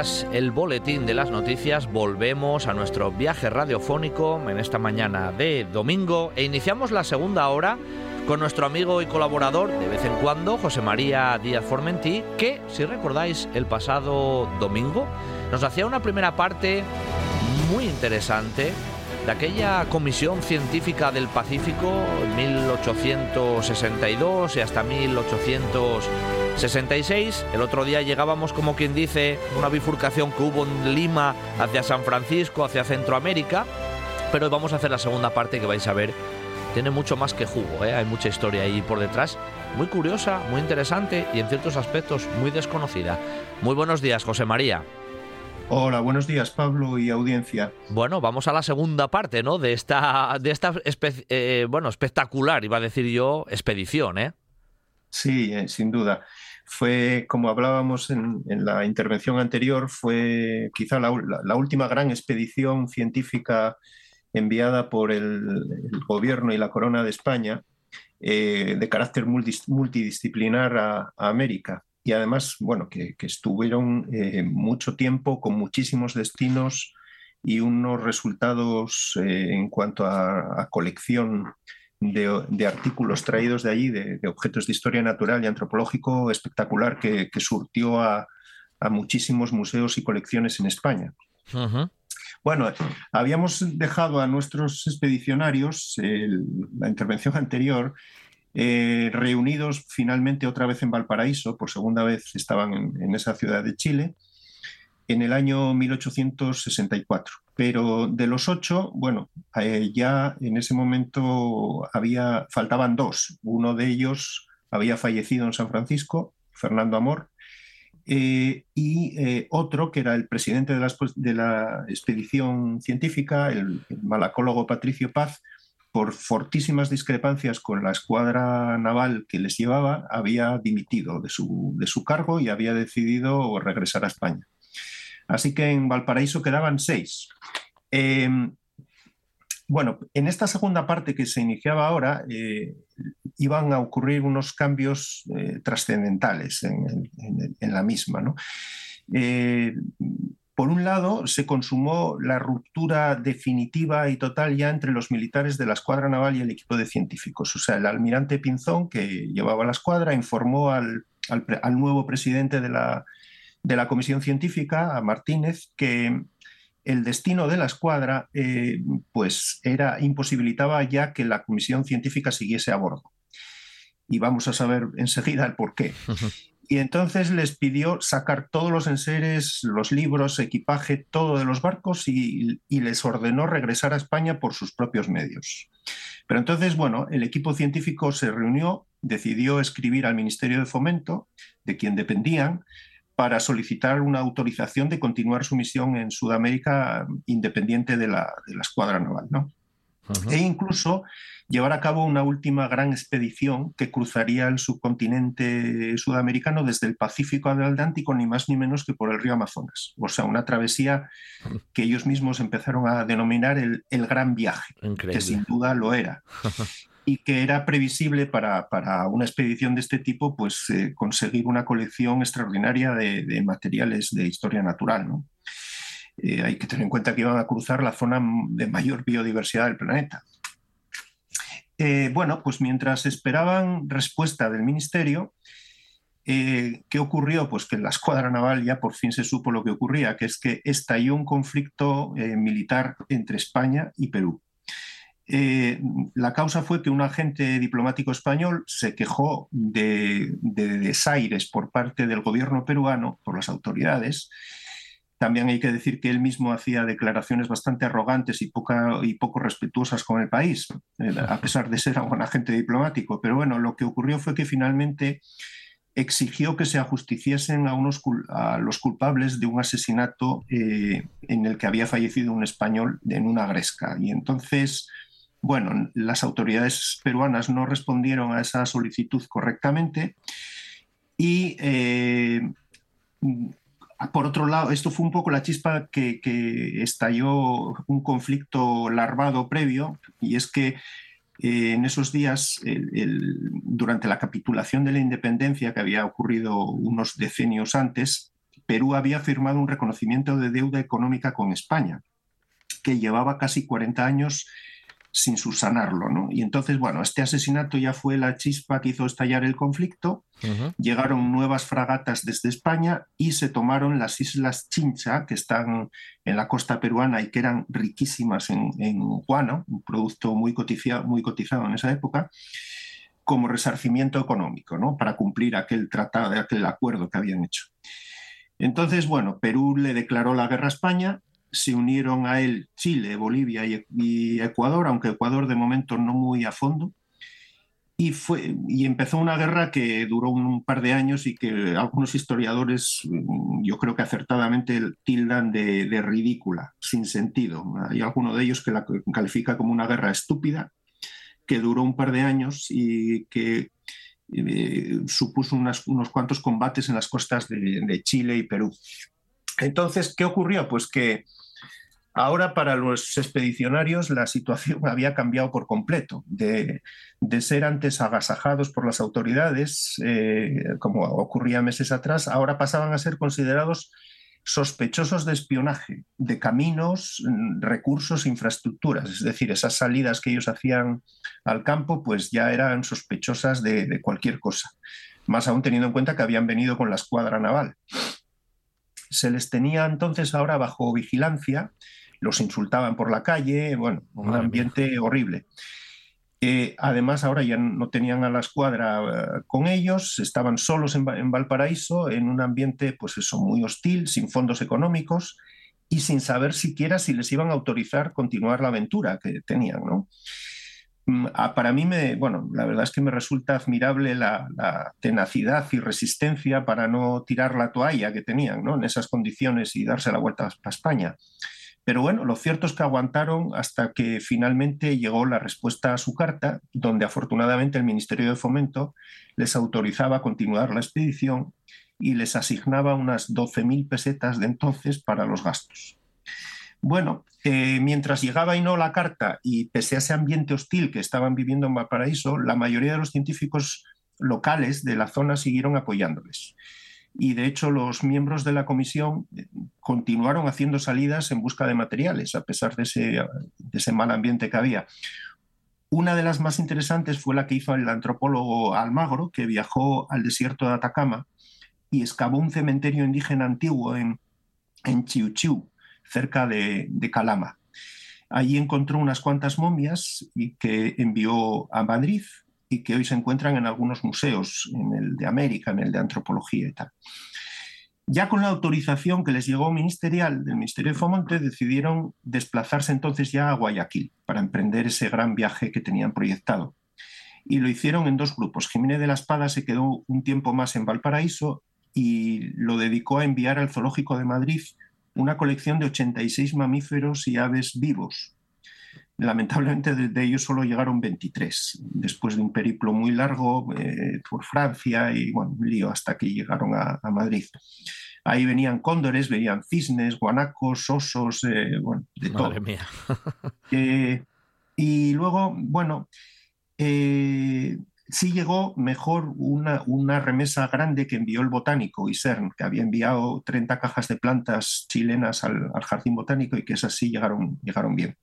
Tras el boletín de las noticias, volvemos a nuestro viaje radiofónico en esta mañana de domingo e iniciamos la segunda hora con nuestro amigo y colaborador de vez en cuando, José María Díaz Formentí, que, si recordáis, el pasado domingo nos hacía una primera parte muy interesante de aquella Comisión Científica del Pacífico en 1862 y hasta 1866. El otro día llegábamos, como quien dice, una bifurcación que hubo en Lima hacia San Francisco, hacia Centroamérica. Pero vamos a hacer la segunda parte que vais a ver. Tiene mucho más que jugo, ¿eh? hay mucha historia ahí por detrás. Muy curiosa, muy interesante y en ciertos aspectos muy desconocida. Muy buenos días, José María. Hola, buenos días Pablo y audiencia. Bueno, vamos a la segunda parte, ¿no? De esta, de esta eh, bueno, espectacular, iba a decir yo, expedición, ¿eh? Sí, eh, sin duda. Fue, como hablábamos en, la intervención anterior, fue quizá la, última gran expedición científica enviada por el, gobierno y la corona de España eh, de carácter multidisciplinar a América. Y además, bueno, que, estuvieron eh, mucho tiempo con muchísimos destinos y unos resultados eh, en cuanto a, colección de, artículos traídos de allí, de, objetos de historia natural y antropológico espectacular que, surtió a, muchísimos museos y colecciones en España. Bueno, habíamos dejado a nuestros expedicionarios, la intervención anterior, eh, reunidos finalmente otra vez en Valparaíso, por segunda vez estaban en, esa ciudad de Chile, en el año 1864. Pero de los ocho, bueno, eh, ya en ese momento había, faltaban dos. Uno de ellos había fallecido en San Francisco, Fernando Amor, eh, y otro que era el presidente de la, expedición científica, el malacólogo Patricio Paz, por fortísimas discrepancias con la escuadra naval que les llevaba, había dimitido de su, de su cargo y había decidido regresar a España. Así que en Valparaíso quedaban seis. Em, bueno, en esta segunda parte que se iniciaba ahora, eh, iban a ocurrir unos cambios eh, trascendentales en, la misma. Eh, por un lado, se consumó la ruptura definitiva y total ya entre los militares de la escuadra naval y el equipo de científicos. O sea, el almirante Pinzón, que llevaba la escuadra, informó al, nuevo presidente de la, de la, comisión científica, a Martínez, que el destino de la escuadra eh, pues era imposibilitaba ya que la comisión científica siguiese a bordo. Y vamos a saber enseguida el por qué. y entonces les pidió sacar todos los enseres, los libros, equipaje, todo de los barcos y, les ordenó regresar a España por sus propios medios. Pero entonces, bueno, el equipo científico se reunió, decidió escribir al Ministerio de Fomento, de quien dependían, para solicitar una autorización de continuar su misión en Sudamérica independiente de la, de la escuadra naval. ¿no? E incluso llevar a cabo una última gran expedición que cruzaría el subcontinente sudamericano desde el Pacífico al Atlántico, ni más ni menos que por el río Amazonas. O sea, una travesía que ellos mismos empezaron a denominar el, Gran Viaje, que sin duda lo era. y que era previsible para, una expedición de este tipo pues, eh, conseguir una colección extraordinaria de, materiales de historia natural. Eh, hay que tener en cuenta que iban a cruzar la zona de mayor biodiversidad del planeta. Eh, bueno, pues mientras esperaban respuesta del ministerio, ¿qué ocurrió? Pues que en la escuadra naval ya por fin se supo lo que ocurría, que es que estalló un conflicto militar entre España y Perú. La causa fue que un agente diplomático español se quejó de desaires por parte del gobierno peruano, por las autoridades, también hay que decir que él mismo hacía declaraciones bastante arrogantes y, y poco respetuosas con el país, eh, a pesar de ser un agente diplomático. Pero bueno, lo que ocurrió fue que finalmente exigió que se ajusticiesen a, unos, a los culpables de un asesinato eh, en el que había fallecido un español en una gresca. Y entonces Bueno, las autoridades peruanas no respondieron a esa solicitud correctamente y eh, por otro lado, esto fue un poco la chispa que, estalló un conflicto larvado previo, y es que eh, en esos días, durante la capitulación de la independencia que había ocurrido unos decenios antes, Perú había firmado un reconocimiento de deuda económica con España, que llevaba casi 40 años sin subsanarlo. ¿no? Y entonces, bueno, este asesinato ya fue la chispa que hizo estallar el conflicto. Llegaron nuevas fragatas desde España y se tomaron las islas Chincha, que están en la costa peruana y que eran riquísimas en, guano, un producto muy cotizado, muy cotizado en esa época, como resarcimiento económico, ¿no? para cumplir aquel tratado, aquel acuerdo que habían hecho. Entonces, bueno, Perú le declaró la guerra a España se unieron a él Chile, Bolivia y, Ecuador, aunque Ecuador de momento no muy a fondo. Y, fue, y empezó una guerra que duró un par de años y que algunos historiadores, mm, yo creo que acertadamente, tildan de, ridícula, sin sentido. Hay alguno de ellos que la califica como una guerra estúpida, que duró un par de años y que eh, supuso unos cuantos combates en las costas de Chile y Perú. Entonces, ¿qué ocurrió? Pues que Ahora para los expedicionarios la situación había cambiado por completo. De, ser antes agasajados por las autoridades, eh, como ocurría meses atrás, ahora pasaban a ser considerados sospechosos de espionaje, de caminos, recursos, infraestructuras. Es decir, esas salidas que ellos hacían al campo, pues ya eran sospechosas de cualquier cosa. Más aún teniendo en cuenta que habían venido con la escuadra naval. Se les tenía entonces ahora bajo vigilancia los insultaban por la calle, bueno, un ambiente horrible. Eh, además, ahora ya no tenían a la escuadra eh, con ellos, estaban solos en, Valparaíso, en un ambiente, pues eso, muy hostil, sin fondos económicos y sin saber siquiera si les iban a autorizar continuar la aventura que tenían, ¿no? Mm, para mí, me, bueno, la verdad es que me resulta admirable la, tenacidad y resistencia para no tirar la toalla que tenían, ¿no? En esas condiciones y darse la vuelta a España. Pero bueno, lo cierto es que aguantaron hasta que finalmente llegó la respuesta a su carta, donde afortunadamente el Ministerio de Fomento les autorizaba a continuar la expedición y les asignaba unas 12.000 pesetas de entonces para los gastos. Bueno, eh, mientras llegaba y no la carta y pese a ese ambiente hostil que estaban viviendo en Valparaíso, la mayoría de los científicos locales de la zona siguieron apoyándoles y de hecho los miembros de la comisión eh, continuaron haciendo salidas en busca de materiales a pesar de ese, mal ambiente que había. Una de las más interesantes fue la que hizo el antropólogo Almagro, que viajó al desierto de Atacama y excavó un cementerio indígena antiguo en, en Chiu cerca de, de Calama. Allí encontró unas cuantas momias y que envió a Madrid y que hoy se encuentran en algunos museos, en el de América, en el de Antropología y tal. Ya con la autorización que les llegó ministerial del Ministerio de Fomento, decidieron desplazarse entonces ya a Guayaquil para emprender ese gran viaje que tenían proyectado. Y lo hicieron en dos grupos. Jiménez de la Espada se quedó un tiempo más en Valparaíso y lo dedicó a enviar al Zoológico de Madrid una colección de 86 mamíferos y aves vivos, Lamentablemente de, ellos solo llegaron 23, después de un periplo muy largo eh, por Francia y bueno, un lío hasta que llegaron a, Madrid. Ahí venían cóndores, venían cisnes, guanacos, osos, eh, bueno, de Madre Mía. Eh, y luego, bueno, sí llegó mejor una, una, remesa grande que envió el botánico ISERN, que había enviado 30 cajas de plantas chilenas al, al jardín botánico y que esas sí llegaron, llegaron bien.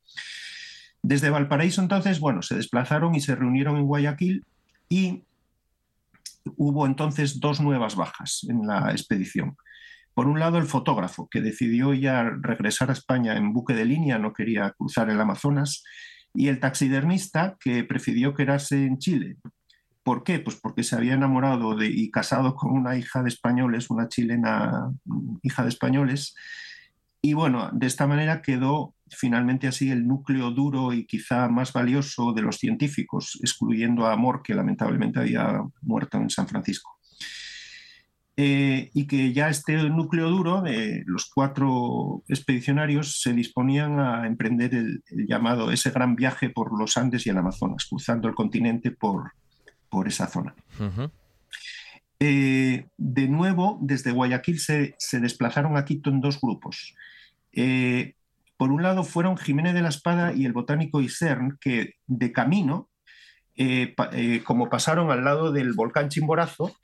Desde Valparaíso entonces, bueno, se desplazaron y se reunieron en Guayaquil y hubo entonces dos nuevas bajas en la expedición. Por un lado, el fotógrafo, que decidió ya regresar a España en buque de línea, no quería cruzar el Amazonas, y el taxidermista, que prefirió quedarse en Chile. ¿Por qué? Pues porque se había enamorado de, y casado con una hija de españoles, una chilena hija de españoles, y bueno, de esta manera quedó finalmente así el núcleo duro y quizá más valioso de los científicos, excluyendo a Amor, que lamentablemente había muerto en San Francisco. eh, y que ya este núcleo duro de los cuatro expedicionarios se disponían a emprender el, llamado ese gran viaje por los Andes y el Amazonas, cruzando el continente por, por esa zona. Eh, de nuevo, desde Guayaquil se, desplazaron a Quito en dos grupos. Eh, por un lado fueron Jiménez de la Espada y el botánico Isern, que de camino, como pasaron al lado del volcán Chimborazo,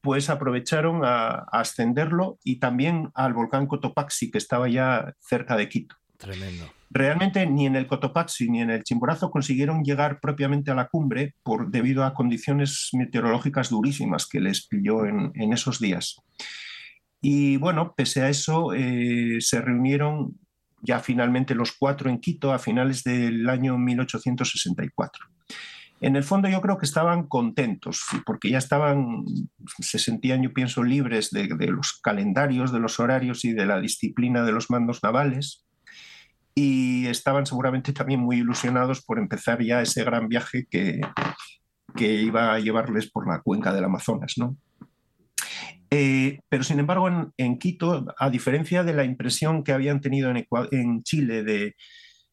pues aprovecharon a, ascenderlo y también al volcán Cotopaxi, que estaba ya cerca de Quito. Tremendo. Realmente ni en el Cotopaxi ni en el Chimborazo consiguieron llegar propiamente a la cumbre por, debido a condiciones meteorológicas durísimas que les pilló en, esos días. Y bueno, pese a eso, eh, se reunieron ya finalmente los cuatro en Quito a finales del año 1864 en el fondo yo creo que estaban contentos, porque ya estaban, se sentían, yo pienso, libres de, los calendarios, de los horarios y de la disciplina de los mandos navales. Y estaban seguramente también muy ilusionados por empezar ya ese gran viaje que, que iba a llevarles por la cuenca del Amazonas. ¿no? Eh, pero sin embargo, en, Quito, a diferencia de la impresión que habían tenido en, en Chile de,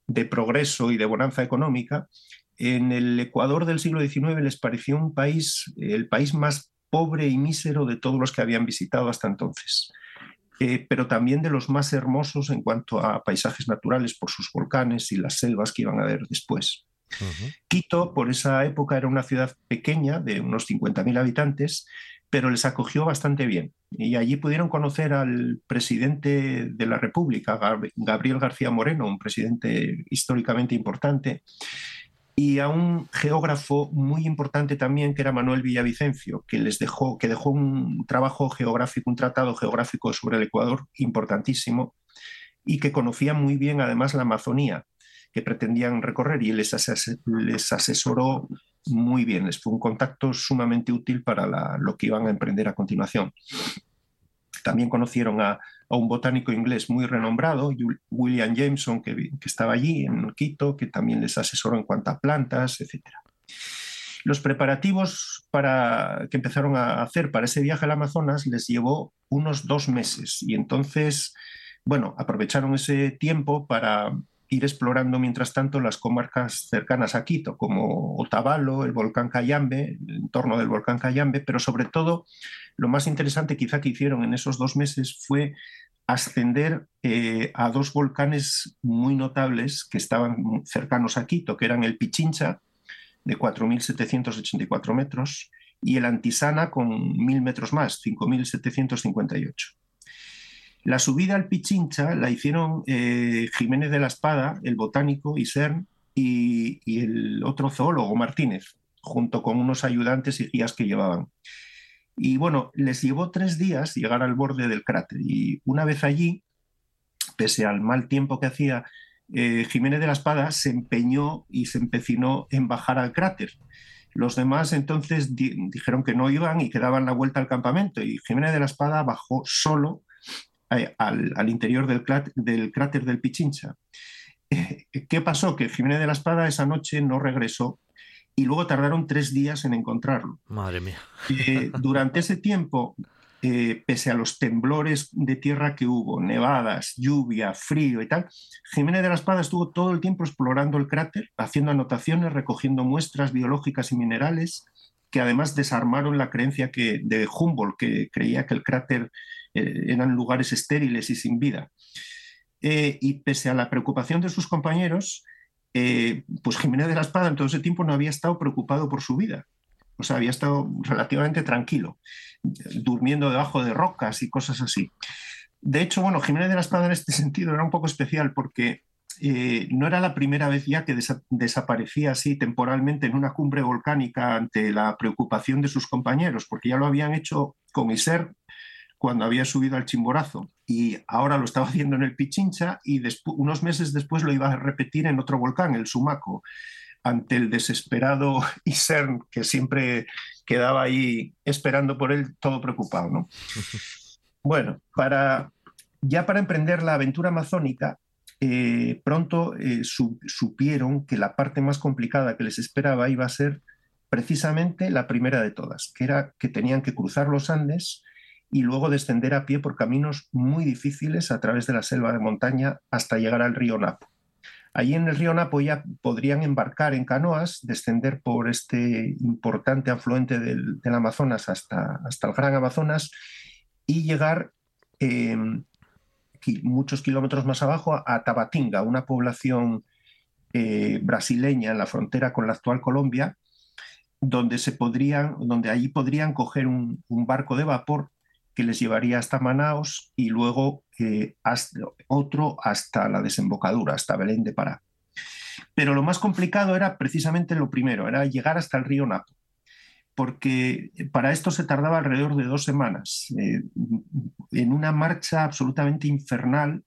de progreso y de bonanza económica, en el Ecuador del siglo XIX les pareció un país, el país más pobre y mísero de todos los que habían visitado hasta entonces, eh, pero también de los más hermosos en cuanto a paisajes naturales por sus volcanes y las selvas que iban a ver después. Quito, por esa época, era una ciudad pequeña de unos 50.000 habitantes, pero les acogió bastante bien. Y allí pudieron conocer al presidente de la República, Gabriel García Moreno, un presidente históricamente importante, y a un geógrafo muy importante también que era Manuel Villavicencio, que les dejó, que dejó un trabajo geográfico, un tratado geográfico sobre el Ecuador importantísimo y que conocía muy bien además la Amazonía que pretendían recorrer y les, les asesoró muy bien, les fue un contacto sumamente útil para lo que iban a emprender a continuación. También conocieron a, un botánico inglés muy renombrado, William Jameson, que, estaba allí en Quito, que también les asesoró en cuanto a plantas, etc. Los preparativos para, que empezaron a hacer para ese viaje al Amazonas les llevó unos dos meses y entonces, bueno, aprovecharon ese tiempo para ir explorando mientras tanto las comarcas cercanas a Quito, como Otavalo, el volcán Cayambe, el entorno del volcán Cayambe, pero sobre todo lo más interesante quizá que hicieron en esos dos meses fue ascender eh, a dos volcanes muy notables que estaban cercanos a Quito, que eran el Pichincha, de 4.784 metros, y el Antisana con 1.000 metros más, 5.758. La subida al Pichincha la hicieron eh, Jiménez de la Espada, el botánico, Isern, y, y el otro zoólogo, Martínez, junto con unos ayudantes y guías que llevaban. Y bueno, les llevó tres días llegar al borde del cráter. Y una vez allí, pese al mal tiempo que hacía, eh, Jiménez de la Espada se empeñó y se empecinó en bajar al cráter. Los demás entonces dijeron que no iban y que daban la vuelta al campamento. Y Jiménez de la Espada bajó solo eh, al, interior del, cráter del Pichincha. Eh, ¿Qué pasó? Que Jiménez de la Espada esa noche no regresó y luego tardaron tres días en encontrarlo. Madre mía. Eh, durante ese tiempo, pese a los temblores de tierra que hubo, nevadas, lluvia, frío y tal, Jiménez de la Espada estuvo todo el tiempo explorando el cráter, haciendo anotaciones, recogiendo muestras biológicas y minerales que además desarmaron la creencia que, de Humboldt, que creía que el cráter eran lugares estériles y sin vida. Eh, y pese a la preocupación de sus compañeros, eh, pues Jiménez de la Espada en todo ese tiempo no había estado preocupado por su vida. O sea, había estado relativamente tranquilo, durmiendo debajo de rocas y cosas así. De hecho, bueno, Jiménez de la Espada en este sentido era un poco especial porque no era la primera vez ya que desaparecía así temporalmente en una cumbre volcánica ante la preocupación de sus compañeros, porque ya lo habían hecho con Iser cuando había subido al Chimborazo y ahora lo estaba haciendo en el Pichincha y unos meses después lo iba a repetir en otro volcán, el Sumaco, ante el desesperado Isern que siempre quedaba ahí esperando por él, todo preocupado. ¿no? bueno, para, ya para emprender la aventura amazónica, eh, pronto eh, supieron que la parte más complicada que les esperaba iba a ser precisamente la primera de todas, que era que tenían que cruzar los Andes y luego descender a pie por caminos muy difíciles a través de la selva de montaña hasta llegar al río Napo. Allí en el río Napo ya podrían embarcar en canoas, descender por este importante afluente del, Amazonas hasta, hasta, el Gran Amazonas y llegar em, muchos kilómetros más abajo a Tabatinga, una población eh, brasileña en la frontera con la actual Colombia, donde, se donde allí podrían coger un, barco de vapor que les llevaría hasta Manaos y luego eh, otro hasta la desembocadura, hasta Belén de Pará. Pero lo más complicado era precisamente lo primero, era llegar hasta el río Napo, porque para esto se tardaba alrededor de dos semanas, eh, en una marcha absolutamente infernal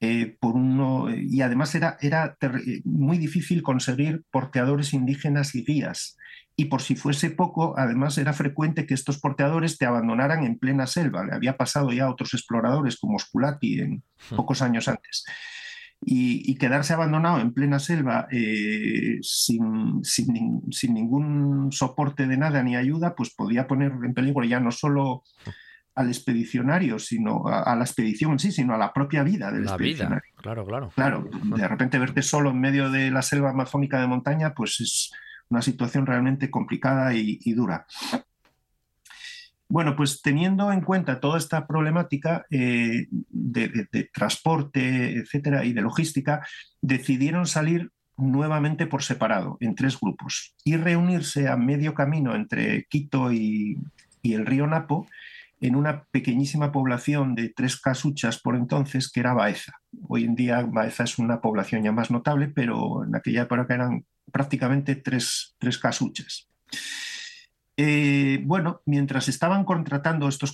eh, por uno, y además era, era muy difícil conseguir porteadores indígenas y guías. Y por si fuese poco, además era frecuente que estos porteadores te abandonaran en plena selva. Le había pasado ya a otros exploradores como Sculati en hmm. pocos años antes. Y, quedarse abandonado en plena selva eh, sin, sin, sin, ningún soporte de nada ni ayuda, pues podía poner en peligro ya no solo al expedicionario, sino a, la expedición en sí, sino a la propia vida del expedicionario. Vida. Claro, claro. Claro, de repente verte solo en medio de la selva amazónica de montaña, pues es una situación realmente complicada y, dura. Bueno, pues teniendo en cuenta toda esta problemática eh, de, transporte, etcétera, y de logística, decidieron salir nuevamente por separado, en tres grupos, y reunirse a medio camino entre Quito y el río Napo en una pequeñísima población de tres casuchas por entonces, que era Baeza. Hoy en día Baeza es una población ya más notable, pero en aquella época eran prácticamente tres, casuchas. Eh, bueno, mientras estaban contratando estos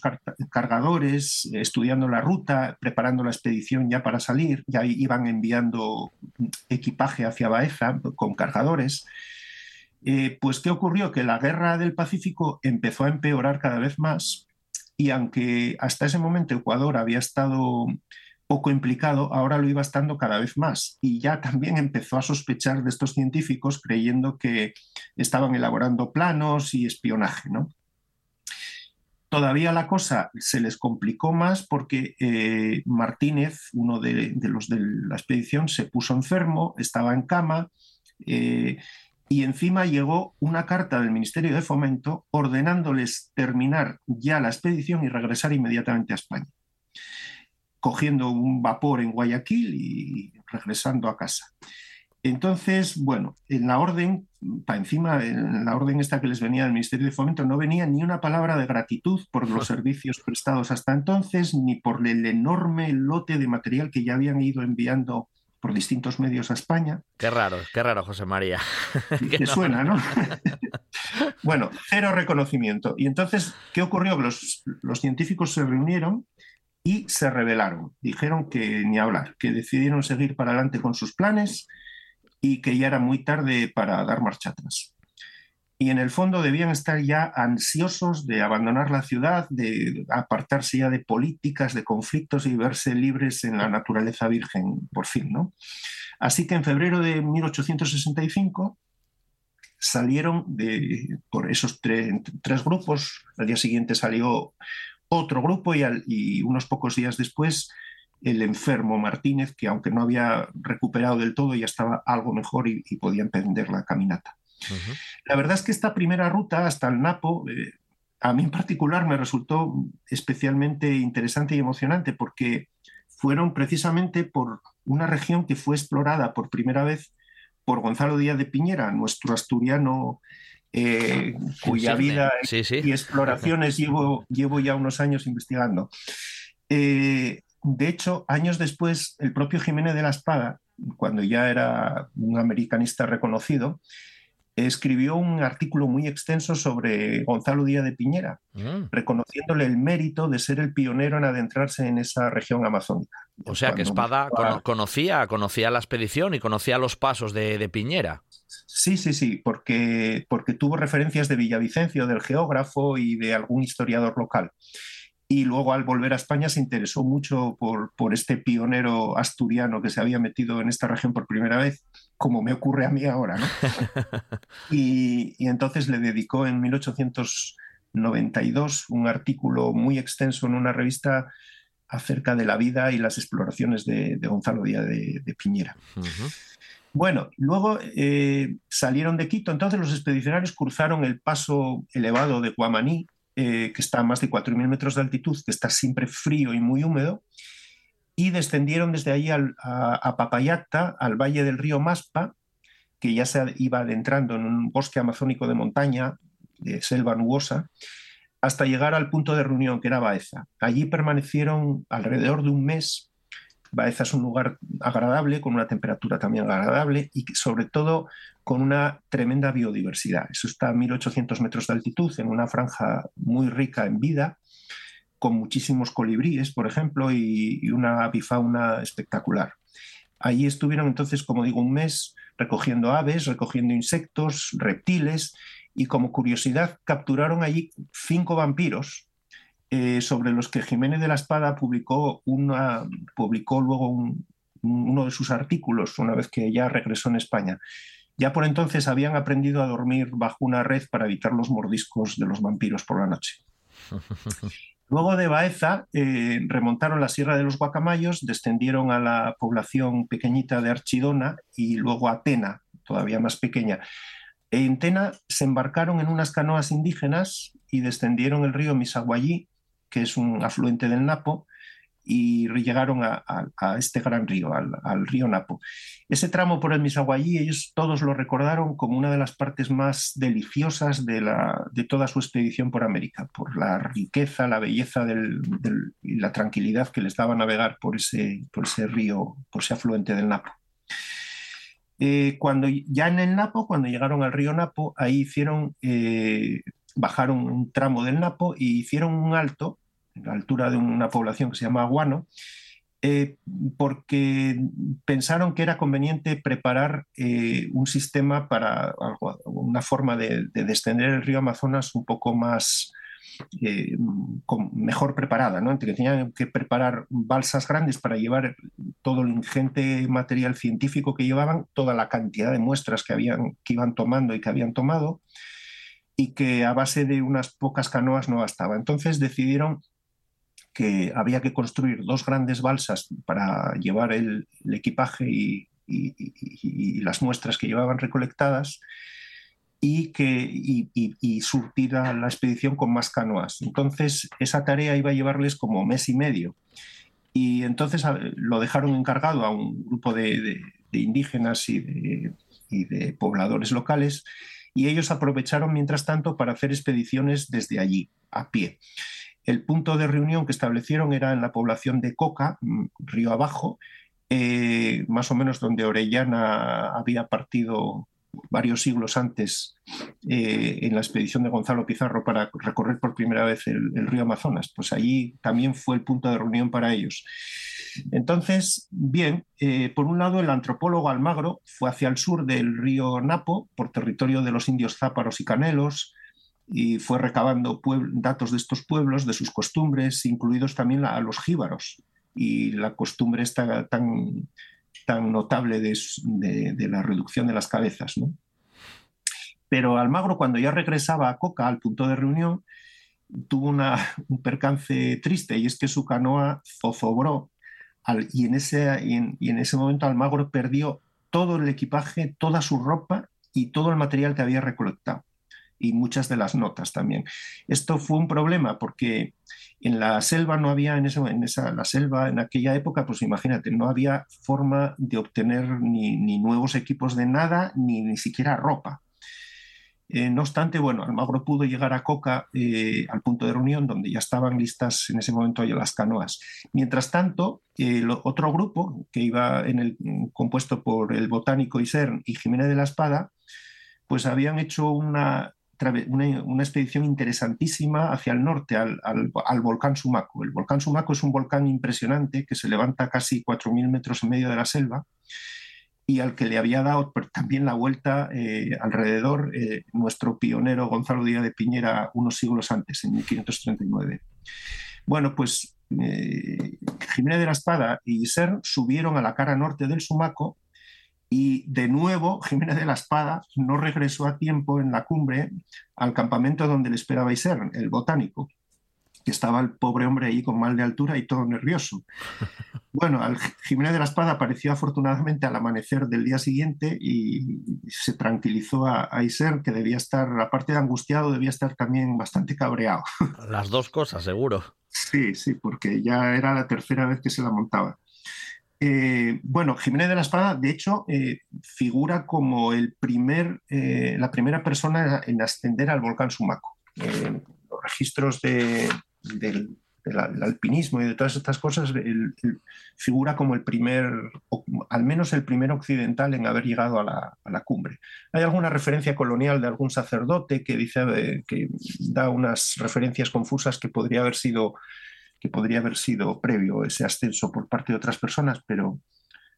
cargadores, estudiando la ruta, preparando la expedición ya para salir, ya iban enviando equipaje hacia Baeza con cargadores, eh, pues ¿qué ocurrió? Que la guerra del Pacífico empezó a empeorar cada vez más y aunque hasta ese momento Ecuador había estado poco implicado, ahora lo iba estando cada vez más y ya también empezó a sospechar de estos científicos creyendo que estaban elaborando planos y espionaje. ¿no? Todavía la cosa se les complicó más porque eh, Martínez, uno de, los de la expedición, se puso enfermo, estaba en cama eh, y encima llegó una carta del Ministerio de Fomento ordenándoles terminar ya la expedición y regresar inmediatamente a España, cogiendo un vapor en Guayaquil y regresando a casa. Entonces, bueno, en la orden, para encima, en la orden esta que les venía del Ministerio de Fomento, no venía ni una palabra de gratitud por los servicios prestados hasta entonces, ni por el enorme lote de material que ya habían ido enviando por distintos medios a España. Qué raro, qué raro, José María. Te suena, ¿no? bueno, cero reconocimiento. Y entonces, ¿qué ocurrió? Los, los científicos se reunieron y se rebelaron. Dijeron que ni hablar, que decidieron seguir para adelante con sus planes y que ya era muy tarde para dar marcha atrás y en el fondo debían estar ya ansiosos de abandonar la ciudad, de apartarse ya de políticas, de conflictos y verse libres en la naturaleza virgen, por fin, ¿no? Así que en febrero de 1865 salieron de, por esos tres, grupos, al día siguiente salió otro grupo y, unos pocos días después el enfermo Martínez, que aunque no había recuperado del todo, ya estaba algo mejor y, y podía emprender la caminata. La verdad es que esta primera ruta hasta el Napo, eh, a mí en particular me resultó especialmente interesante y emocionante porque fueron precisamente por una región que fue explorada por primera vez por Gonzalo Díaz de Piñera, nuestro asturiano eh, cuya vida y exploraciones llevo, llevo ya unos años investigando. Eh, de hecho, años después, el propio Jiménez de la Espada, cuando ya era un americanista reconocido, escribió un artículo muy extenso sobre Gonzalo Díaz de Piñera, mm. reconociéndole el mérito de ser el pionero en adentrarse en esa región amazónica. O sea que Espada conocía, conocía la expedición y conocía los pasos de, Piñera. Sí, sí, sí, porque, porque tuvo referencias de Villavicencio, del geógrafo y de algún historiador local y luego al volver a España se interesó mucho por, por, este pionero asturiano que se había metido en esta región por primera vez como me ocurre a mí ahora. ¿no? y, entonces le dedicó en 1800, 92 un artículo muy extenso en una revista acerca de la vida y las exploraciones de, Gonzalo Díaz de, Piñera. Bueno, luego eh, salieron de Quito, entonces los expedicionarios cruzaron el paso elevado de Guamaní, eh, que está a más de 4.000 metros de altitud, que está siempre frío y muy húmedo, y descendieron desde ahí a, a, al valle del río Maspa, que ya se iba adentrando en un bosque amazónico de montaña, de selva nubosa, hasta llegar al punto de reunión, que era Baeza. Allí permanecieron alrededor de un mes Baeza es un lugar agradable, con una temperatura también agradable y sobre todo con una tremenda biodiversidad. Eso está a 1800 metros de altitud, en una franja muy rica en vida, con muchísimos colibríes, por ejemplo, y, una bifauna espectacular. Allí estuvieron entonces, como digo, un mes recogiendo aves, recogiendo insectos, reptiles, y como curiosidad capturaron allí cinco vampiros eh, sobre los que Jiménez de la Espada publicó, una, publicó luego uno de sus artículos una vez que ya regresó en España. Ya por entonces habían aprendido a dormir bajo una red para evitar los mordiscos de los vampiros por la noche. Luego de Baeza eh, remontaron la Sierra de los Guacamayos, descendieron a la población pequeñita de Archidona y luego a Tena, todavía más pequeña. En Tena se embarcaron en unas canoas indígenas y descendieron el río Misaguayí que es un afluente del Napo, y llegaron a, este gran río, al, río Napo. Ese tramo por el Misaguayí, ellos todos lo recordaron como una de las partes más deliciosas de, la, de toda su expedición por América, por la riqueza, la belleza y la tranquilidad que les daba navegar por ese, por ese río, por ese afluente del Napo. Eh, cuando ya en el Napo, cuando llegaron al río Napo, ahí hicieron, eh, bajaron un tramo del Napo y hicieron un alto en la altura de una población que se llama Aguano, eh, porque pensaron que era conveniente preparar eh, un sistema para una forma de, descender el río Amazonas un poco más eh, mejor preparada, ¿no? que tenían que preparar balsas grandes para llevar todo el ingente material científico que llevaban, toda la cantidad de muestras que, habían, que iban tomando y que habían tomado, y que a base de unas pocas canoas no bastaba. Entonces decidieron que había que construir dos grandes balsas para llevar el, equipaje y, las muestras que llevaban recolectadas y, que, surtir a la expedición con más canoas. Entonces, esa tarea iba a llevarles como mes y medio. Y entonces lo dejaron encargado a un grupo de, indígenas y de pobladores locales y ellos aprovecharon mientras tanto para hacer expediciones desde allí, a pie. El punto de reunión que establecieron era en la población de Coca, mm, río abajo, eh, más o menos donde Orellana había partido varios siglos antes eh, en la expedición de Gonzalo Pizarro para recorrer por primera vez el, río Amazonas. Pues allí también fue el punto de reunión para ellos. Entonces, bien, eh, por un lado el antropólogo Almagro fue hacia el sur del río Napo, por territorio de los indios záparos y canelos, y fue recabando datos de estos pueblos, de sus costumbres, incluidos también a los jíbaros y la costumbre está tan, tan notable de, la reducción de las cabezas. Pero Almagro, cuando ya regresaba a Coca, al punto de reunión, tuvo un percance triste y es que su canoa zozobró y, en ese, y en ese momento Almagro perdió todo el equipaje, toda su ropa y todo el material que había recolectado y muchas de las notas también. Esto fue un problema porque en la selva no había, en, en esa, la selva en aquella época, pues imagínate, no había forma de obtener ni, nuevos equipos de nada, ni ni siquiera ropa. Eh, no obstante, bueno, Almagro pudo llegar a Coca eh, al punto de reunión donde ya estaban listas en ese momento las canoas. Mientras tanto, el otro grupo que iba en el, compuesto por el botánico Isern y Jiménez de la Espada, pues habían hecho una, una, expedición interesantísima hacia el norte, al, volcán Sumaco. El volcán Sumaco es un volcán impresionante que se levanta casi 4.000 metros en medio de la selva y al que le había dado también la vuelta eh, alrededor eh, nuestro pionero Gonzalo Díaz de Piñera unos siglos antes, en 1539. Bueno, pues eh, Jiménez de la Espada y Ser subieron a la cara norte del Sumaco Y de nuevo, Jiménez de la Espada no regresó a tiempo en la cumbre al campamento donde le esperaba Isern, el botánico, que estaba el pobre hombre ahí con mal de altura y todo nervioso. Bueno, al Jiménez de la Espada apareció afortunadamente al amanecer del día siguiente y se tranquilizó a, a Isern, que debía estar, aparte de angustiado, debía estar también bastante cabreado. Las dos cosas, seguro. Sí, sí, porque ya era la tercera vez que se la montaba. Eh, bueno, Jiménez de la Espada, de hecho, eh, figura como el primer, eh, la primera persona en ascender al volcán Sumaco. los registros del, alpinismo y de todas estas cosas, figura como el primer, al menos el primer occidental en haber llegado a la, a la, cumbre. Hay alguna referencia colonial de algún sacerdote que dice que da unas referencias confusas que podría haber sido que podría haber sido previo ese ascenso por parte de otras personas, pero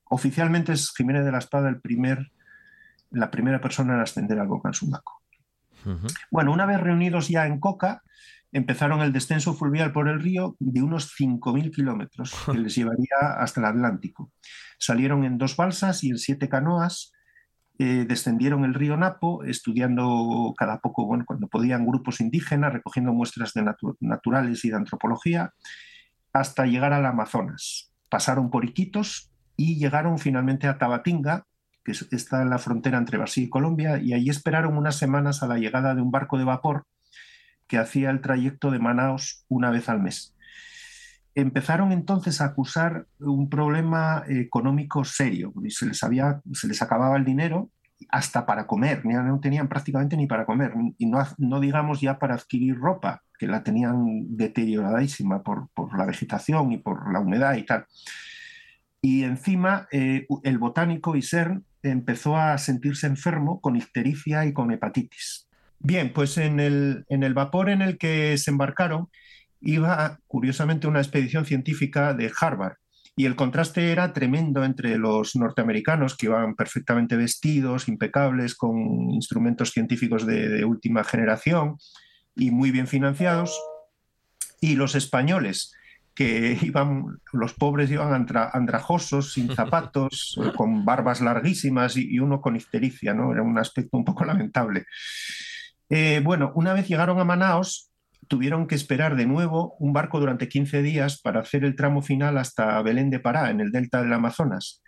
oficialmente es Jiménez de la Espada el primer, la primera persona en ascender al Sumaco. Bueno, una vez reunidos ya en Coca, empezaron el descenso fluvial por el río de unos 5.000 kilómetros, que les llevaría hasta el Atlántico. Salieron en dos balsas y en siete canoas, eh, descendieron el río Napo, estudiando cada poco, bueno, cuando podían, grupos indígenas, recogiendo muestras de naturales y de antropología, hasta llegar al Amazonas. Pasaron por Iquitos y llegaron finalmente a Tabatinga, que está en la frontera entre Brasil y Colombia, y allí esperaron unas semanas a la llegada de un barco de vapor que hacía el trayecto de Manaos una vez al mes empezaron entonces a acusar un problema económico serio. Se les, había, se les acababa el dinero hasta para comer, no tenían prácticamente ni para comer, y no, digamos ya para adquirir ropa, que la tenían deterioradísima por, por la vegetación y por la humedad y tal. Y encima eh, el botánico Isern empezó a sentirse enfermo con ictericia y con hepatitis. Bien, pues en el, en el vapor en el que se embarcaron, iba, curiosamente, una expedición científica de Harvard. Y el contraste era tremendo entre los norteamericanos, que iban perfectamente vestidos, impecables, con instrumentos científicos de, última generación y muy bien financiados, y los españoles, que iban, los pobres iban andrajosos, sin zapatos, con barbas larguísimas y, uno con ictericia, ¿no? Era un aspecto un poco lamentable. Eh, bueno, una vez llegaron a Manaos, tuvieron que esperar de nuevo un barco durante 15 días para hacer el tramo final hasta Belén de Pará, en el delta del Amazonas.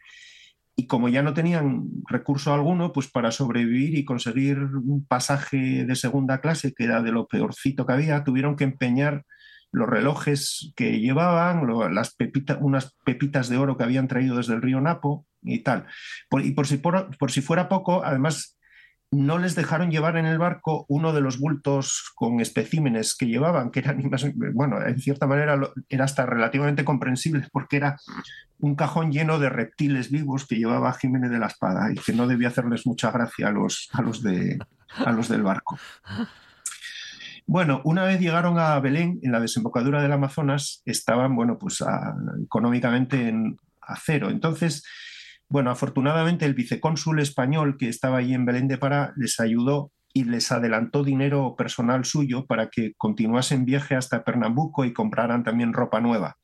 Y como ya no tenían recurso alguno, pues para sobrevivir y conseguir un pasaje de segunda clase, que era de lo peorcito que había, tuvieron que empeñar los relojes que llevaban, las pepitas, unas pepitas de oro que habían traído desde el río Napo y tal. y por si, por si fuera poco, además no les dejaron llevar en el barco uno de los bultos con especímenes que llevaban, que eran, bueno, en cierta manera era hasta relativamente comprensible porque era un cajón lleno de reptiles vivos que llevaba Jiménez de la Espada y que no debía hacerles mucha gracia a los, a los, de, a los del barco. Bueno, una vez llegaron a Belén, en la desembocadura del Amazonas, estaban, bueno, pues económicamente en, a cero. Entonces, bueno, afortunadamente el vicecónsul español que estaba allí en Belén de Pará les ayudó y les adelantó dinero personal suyo para que continuasen viaje hasta Pernambuco y compraran también ropa nueva.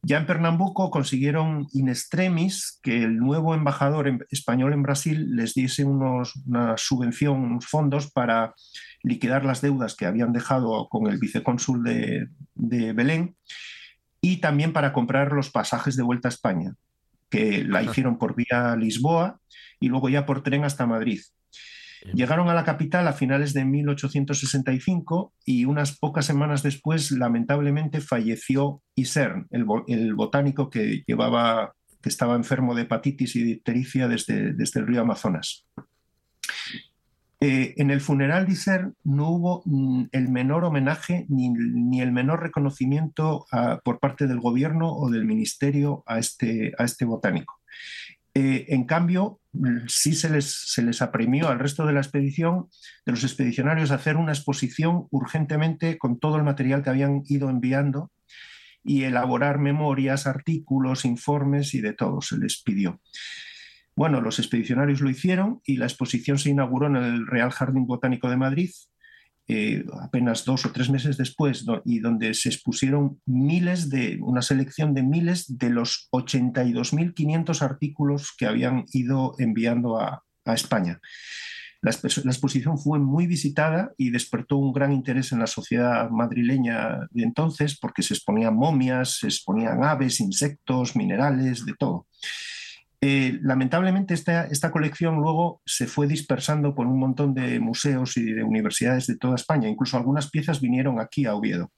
Ya en Pernambuco consiguieron in extremis que el nuevo embajador español en Brasil les diese unos, una subvención, unos fondos para liquidar las deudas que habían dejado con el vicecónsul de Belén y también para comprar los pasajes de vuelta a España que la hicieron por vía Lisboa y luego ya por tren hasta Madrid. Llegaron a la capital a finales de 1865 y unas pocas semanas después, lamentablemente, falleció Isern, el, el botánico que llevaba, que estaba enfermo de hepatitis y diftericia desde, desde el río Amazonas. Eh, en el funeral de Isern no hubo mm, el menor homenaje ni, ni el menor reconocimiento por parte del gobierno o del ministerio a este, a este botánico. Eh, en cambio, mm, sí se les, se les apremió al resto de la expedición, de los expedicionarios, a hacer una exposición urgentemente con todo el material que habían ido enviando y elaborar memorias, artículos, informes y de todo se les pidió. Bueno, los expedicionarios lo hicieron y la exposición se inauguró en el Real Jardín Botánico de Madrid eh, apenas dos o tres meses después, y donde se expusieron miles de, una selección de miles de los 82.500 artículos que habían ido enviando a, España. La, exposición fue muy visitada y despertó un gran interés en la sociedad madrileña de entonces porque se exponían momias, se exponían aves, insectos, minerales, de todo. Eh, lamentablemente esta, esta, colección luego se fue dispersando por un montón de museos y de universidades de toda España. Incluso algunas piezas vinieron aquí a Oviedo.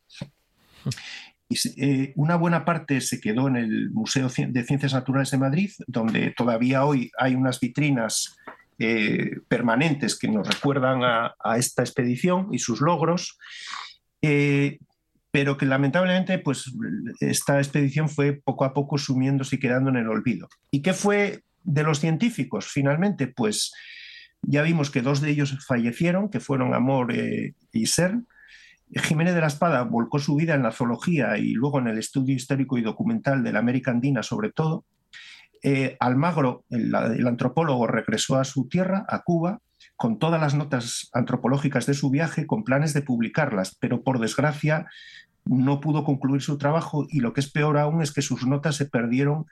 Y, eh, una buena parte se quedó en el Museo de Ciencias Naturales de Madrid, donde todavía hoy hay unas vitrinas eh, permanentes que nos recuerdan a, esta expedición y sus logros pero que lamentablemente pues, esta expedición fue poco a poco sumiéndose y quedando en el olvido. ¿Y qué fue de los científicos? Finalmente, pues ya vimos que dos de ellos fallecieron, que fueron Amor eh, y Ser. Jiménez de la Espada volcó su vida en la zoología y luego en el estudio histórico y documental de la América Andina, sobre todo. Eh, Almagro, el antropólogo, regresó a su tierra, a Cuba, con todas las notas antropológicas de su viaje, con planes de publicarlas, pero por desgracia no pudo concluir su trabajo y lo que es peor aún es que sus notas se perdieron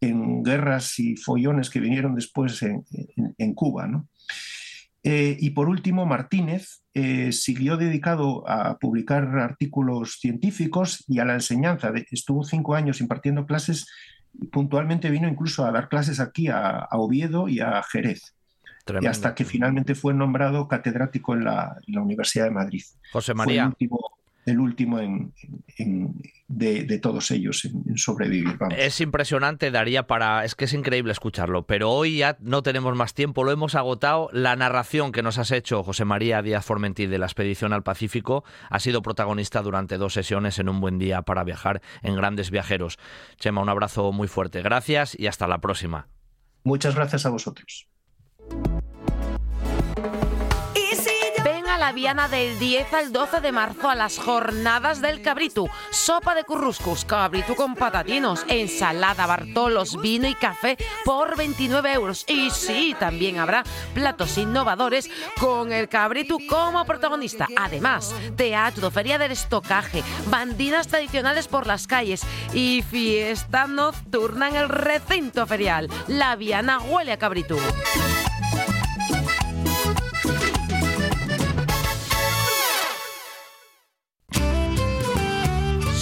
en guerras y follones que vinieron después en, Cuba. Eh, y por último, Martínez eh, siguió dedicado a publicar artículos científicos y a la enseñanza. estuvo cinco años impartiendo clases y puntualmente vino incluso a dar clases aquí a Oviedo y a Jerez y hasta que finalmente fue nombrado catedrático en la, Universidad de Madrid. José María. el último, de, todos ellos en, sobrevivir. Es impresionante, Daría, para. Es que es increíble escucharlo, pero hoy ya no tenemos más tiempo, lo hemos agotado. La narración que nos has hecho, José María Díaz Formentí, de la expedición al Pacífico, ha sido protagonista durante dos sesiones en un buen día para viajar en grandes viajeros. Chema, un abrazo muy fuerte. Gracias y hasta la próxima. Muchas gracias a vosotros. La Viana del 10 al 12 de marzo a las jornadas del cabritu. Sopa de curruscus, cabritu con patatinos, ensalada, bartolos, vino y café por 29 euros. Y sí, también habrá platos innovadores con el cabritu como protagonista. Además, teatro, feria del estocaje, bandinas tradicionales por las calles y fiesta nocturna en el recinto ferial. La Viana huele a cabritu.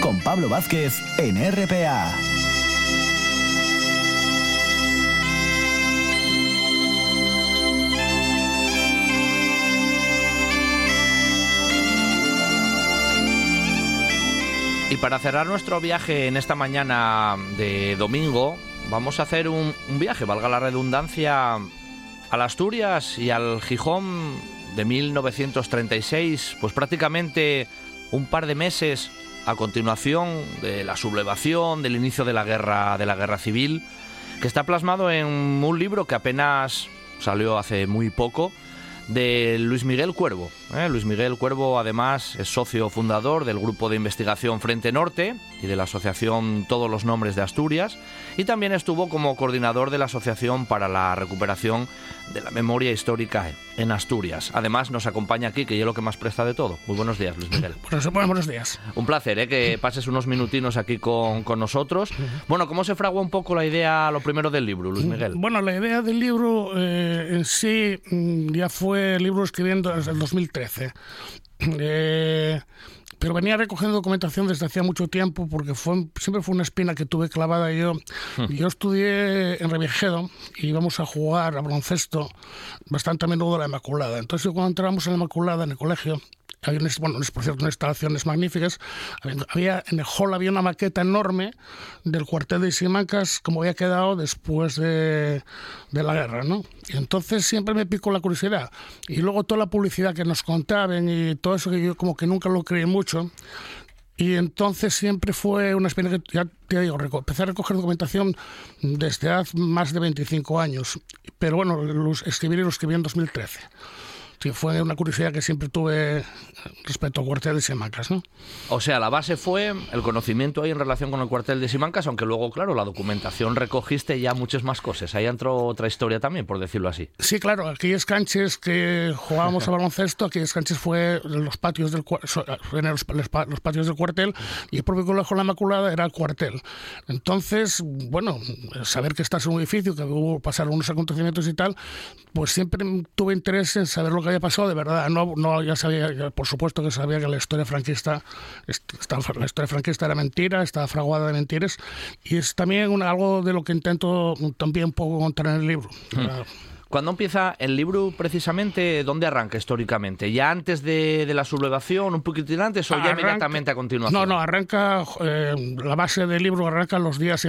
Con Pablo Vázquez en RPA. Y para cerrar nuestro viaje en esta mañana de domingo, vamos a hacer un, un viaje, valga la redundancia, al Asturias y al Gijón de 1936, pues prácticamente un par de meses a continuación de la sublevación, del inicio de la guerra, de la guerra civil, que está plasmado en un libro que apenas salió hace muy poco, de Luis Miguel Cuervo. ¿Eh? Luis Miguel Cuervo además es socio fundador del grupo de investigación Frente Norte y de la asociación Todos los Nombres de Asturias y también estuvo como coordinador de la Asociación para la Recuperación de la Memoria Histórica en Asturias. Además nos acompaña aquí, que es lo que más presta de todo. Muy buenos días, Luis Miguel. buenos días. Un placer ¿eh? que pases unos minutinos aquí con, nosotros. Bueno, ¿cómo se fragua un poco la idea, lo primero del libro, Luis Miguel? Bueno, la idea del libro eh, en sí mm, ya fue el libro escribiendo desde el 2013. Eh, pero venía recogiendo documentación desde hacía mucho tiempo porque fue, siempre fue una espina que tuve clavada yo. Hmm. Yo estudié en Reviejedo y íbamos a jugar a baloncesto bastante a menudo a la Inmaculada. Entonces cuando entramos en la Inmaculada en el colegio, había, bueno, por cierto, unas instalaciones magníficas. Había, en el hall había una maqueta enorme del cuartel de Simancas, como había quedado después de, de la guerra, ¿no? Y entonces siempre me picó la curiosidad. Y luego toda la publicidad que nos contaban y todo eso que yo como que nunca lo creí mucho. Y entonces siempre fue una experiencia que, ya te digo, empecé a recoger documentación desde hace más de 25 años. Pero bueno, escribir y lo escribí en 2013 fue una curiosidad que siempre tuve respecto al cuartel de Simancas, ¿no? O sea, la base fue el conocimiento ahí en relación con el cuartel de Simancas, aunque luego, claro, la documentación recogiste ya muchas más cosas. Ahí entró otra historia también, por decirlo así. Sí, claro, aquellos canches que jugábamos a baloncesto, aquellos canches fue en los patios del en los, los, patios del cuartel y el propio colegio La Maculada era el cuartel. Entonces, bueno, saber que estás en un edificio, que hubo pasar unos acontecimientos y tal, pues siempre tuve interés en saber lo que había pasado de verdad. No, no ya sabía, por supuesto que sabía que la historia franquista, la historia franquista era mentira, estaba fraguada de mentiras, y es también algo de lo que intento también un poco contar en el libro. Hmm. ¿Cuándo empieza el libro precisamente? ¿Dónde arranca históricamente? ¿Ya antes de, la sublevación, un poquitín antes o ya inmediatamente a continuación? No, no, arranca, eh, la base del libro arranca los días,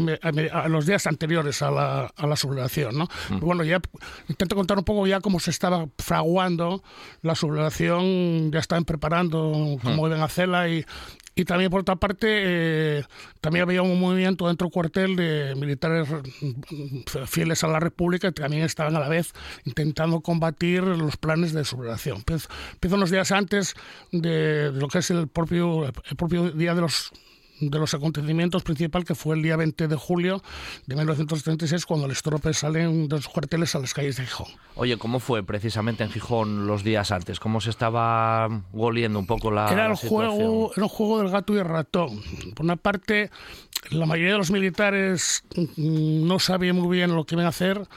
los días anteriores a la, a la sublevación. ¿no? Mm. Bueno, ya intento contar un poco ya cómo se estaba fraguando la sublevación, ya estaban preparando cómo mm. a hacerla y, y también, por otra parte, eh, también había un movimiento dentro del cuartel de militares mm, fieles a la República que también estaban a la vez intentando combatir los planes de sublevación. Empiezo unos días antes de, lo que es el propio, el propio día de los de los acontecimientos principal que fue el día 20 de julio de 1936 cuando los tropes salen de los cuarteles a las calles de Gijón. Oye, ¿cómo fue precisamente en Gijón los días antes? ¿Cómo se estaba goliendo un poco la Era el juego, era un juego del gato y el ratón. Por una parte, la mayoría de los militares mm, no sabían muy bien lo que iban a hacer,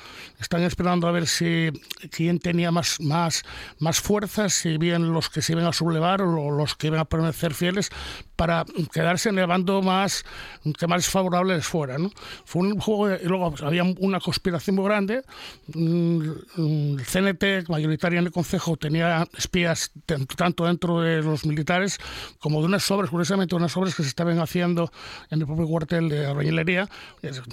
están esperando a ver si quién tenía más, más, más fuerzas, si bien los que se iban a sublevar o los que iban a permanecer fieles, para quedarse en el bando más que más favorable les fuera. ¿no? Fue un juego, y luego había una conspiración muy grande. Mm, el CNT, mayoritaria en el Consejo, tenía espías tanto dentro de los militares como de unas sobres, curiosamente, unas sobres que se estaban haciendo en el propio cuartel de albañilería,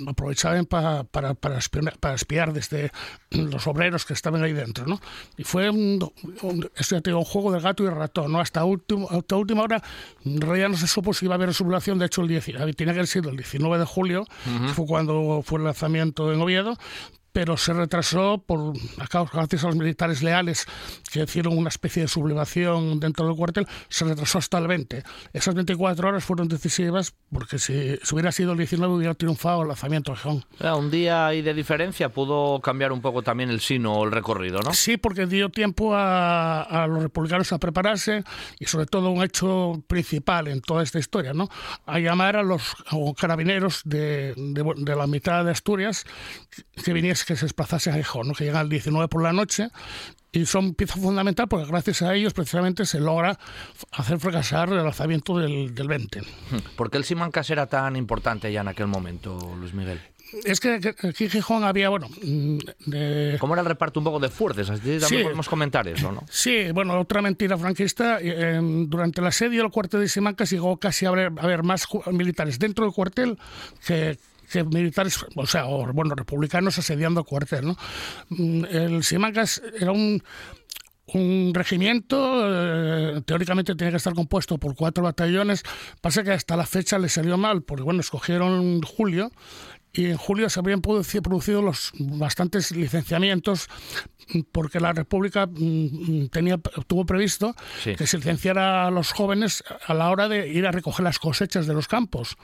aprovechaban para, para, para, espiar, para espiar desde los obreros que estaban ahí dentro. ¿no? Y fue un, un, un juego del gato y ratón. ¿no? Hasta, último, hasta última hora, realidad no se supo si iba a haber sublevación. De hecho, el 10, tenía que haber sido el 19 de julio, fue cuando fue el lanzamiento en Oviedo, pero se retrasó por gracias a los militares leales que hicieron una especie de sublevación dentro del cuartel, se retrasó hasta el 20. Esas 24 horas fueron decisivas porque si, hubiera sido el 19 hubiera triunfado el lanzamiento de Gijón. Un día ahí de diferencia pudo cambiar un poco también el sino o el recorrido, ¿no? Sí, porque dio tiempo a, los republicanos a prepararse y sobre todo un hecho principal en toda esta historia, ¿no? A llamar a los carabineros de, de la mitad de Asturias que viniesen que se desplazase a Gijón, ¿no? que llegan al 19 por la noche y son pieza fundamental porque gracias a ellos precisamente se logra hacer fracasar el alzamiento del, del 20. ¿Por qué el Simancas era tan importante ya en aquel momento, Luis Miguel? Es que aquí en Gijón había, bueno... Mm, ¿Cómo era el reparto un poco de fuerzas? Así también podemos comentar eso, ¿no? Sí, bueno, otra mentira franquista. Eh, durante el asedio del cuartel de Simancas llegó casi a haber, a haber más militares dentro del cuartel que, militares, o sea, bueno, republicanos asediando cuartel, ¿no? Mm, el Simancas era un un regimiento, eh, teóricamente tenía que estar compuesto por cuatro batallones, pasa que hasta la fecha le salió mal, porque bueno, escogieron julio y en julio se habrían producido los bastantes licenciamientos porque la República mm, tenía tuvo previsto que se licenciara a los jóvenes a la hora de ir a recoger las cosechas de los campos.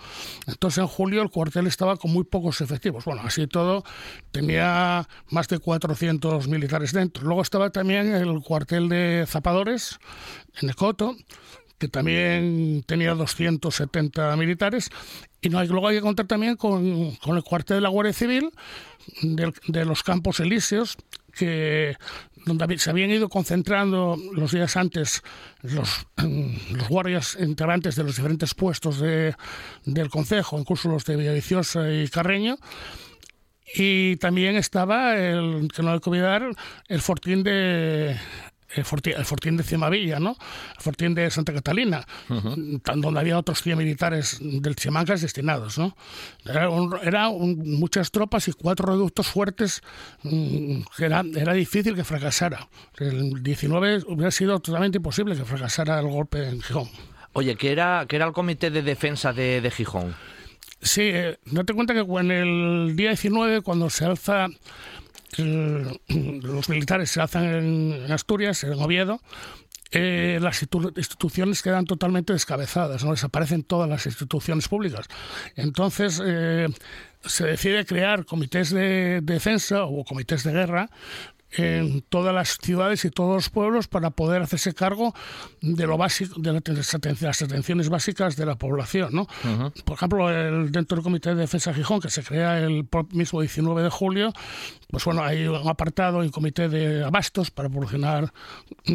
Entonces en julio el cuartel estaba con muy pocos efectivos. Bueno, así todo tenía más de 400 militares dentro. Luego estaba también el cuartel de zapadores en Ecoto que también tenía 270 militares. Y no hay, luego hay que contar también con, con el cuartel de la Guardia Civil de, los Campos Elíseos, que donde se habían ido concentrando los días antes los, guardias integrantes de los diferentes puestos de, del Consejo, incluso los de Villaviciosa y Carreño, y también estaba, el, que no hay que olvidar, el fortín de, el fortín, de Cimavilla, ¿no? el fortín de Santa Catalina, donde había otros 100 militares del Chimancas destinados. ¿no? Era, muchas tropas y cuatro reductos fuertes mm, que era, era difícil que fracasara. El 19 hubiera sido totalmente imposible que fracasara el golpe en Gijón. Oye, ¿qué era, qué era el Comité de Defensa de, de Gijón? Sí, eh, date cuenta que en el día 19, cuando se alza, los militares se alzan en Asturias, en Oviedo, eh, las instituciones quedan totalmente descabezadas, no desaparecen todas las instituciones públicas. Entonces eh, se decide crear comités de defensa o comités de guerra en todas las ciudades y todos los pueblos para poder hacerse cargo de lo básico, de las atenciones básicas de la población. ¿no? Por ejemplo, el, dentro del Comité de Defensa de Gijón, que se crea el mismo 19 de julio, pues bueno, hay un apartado, un comité de abastos para proporcionar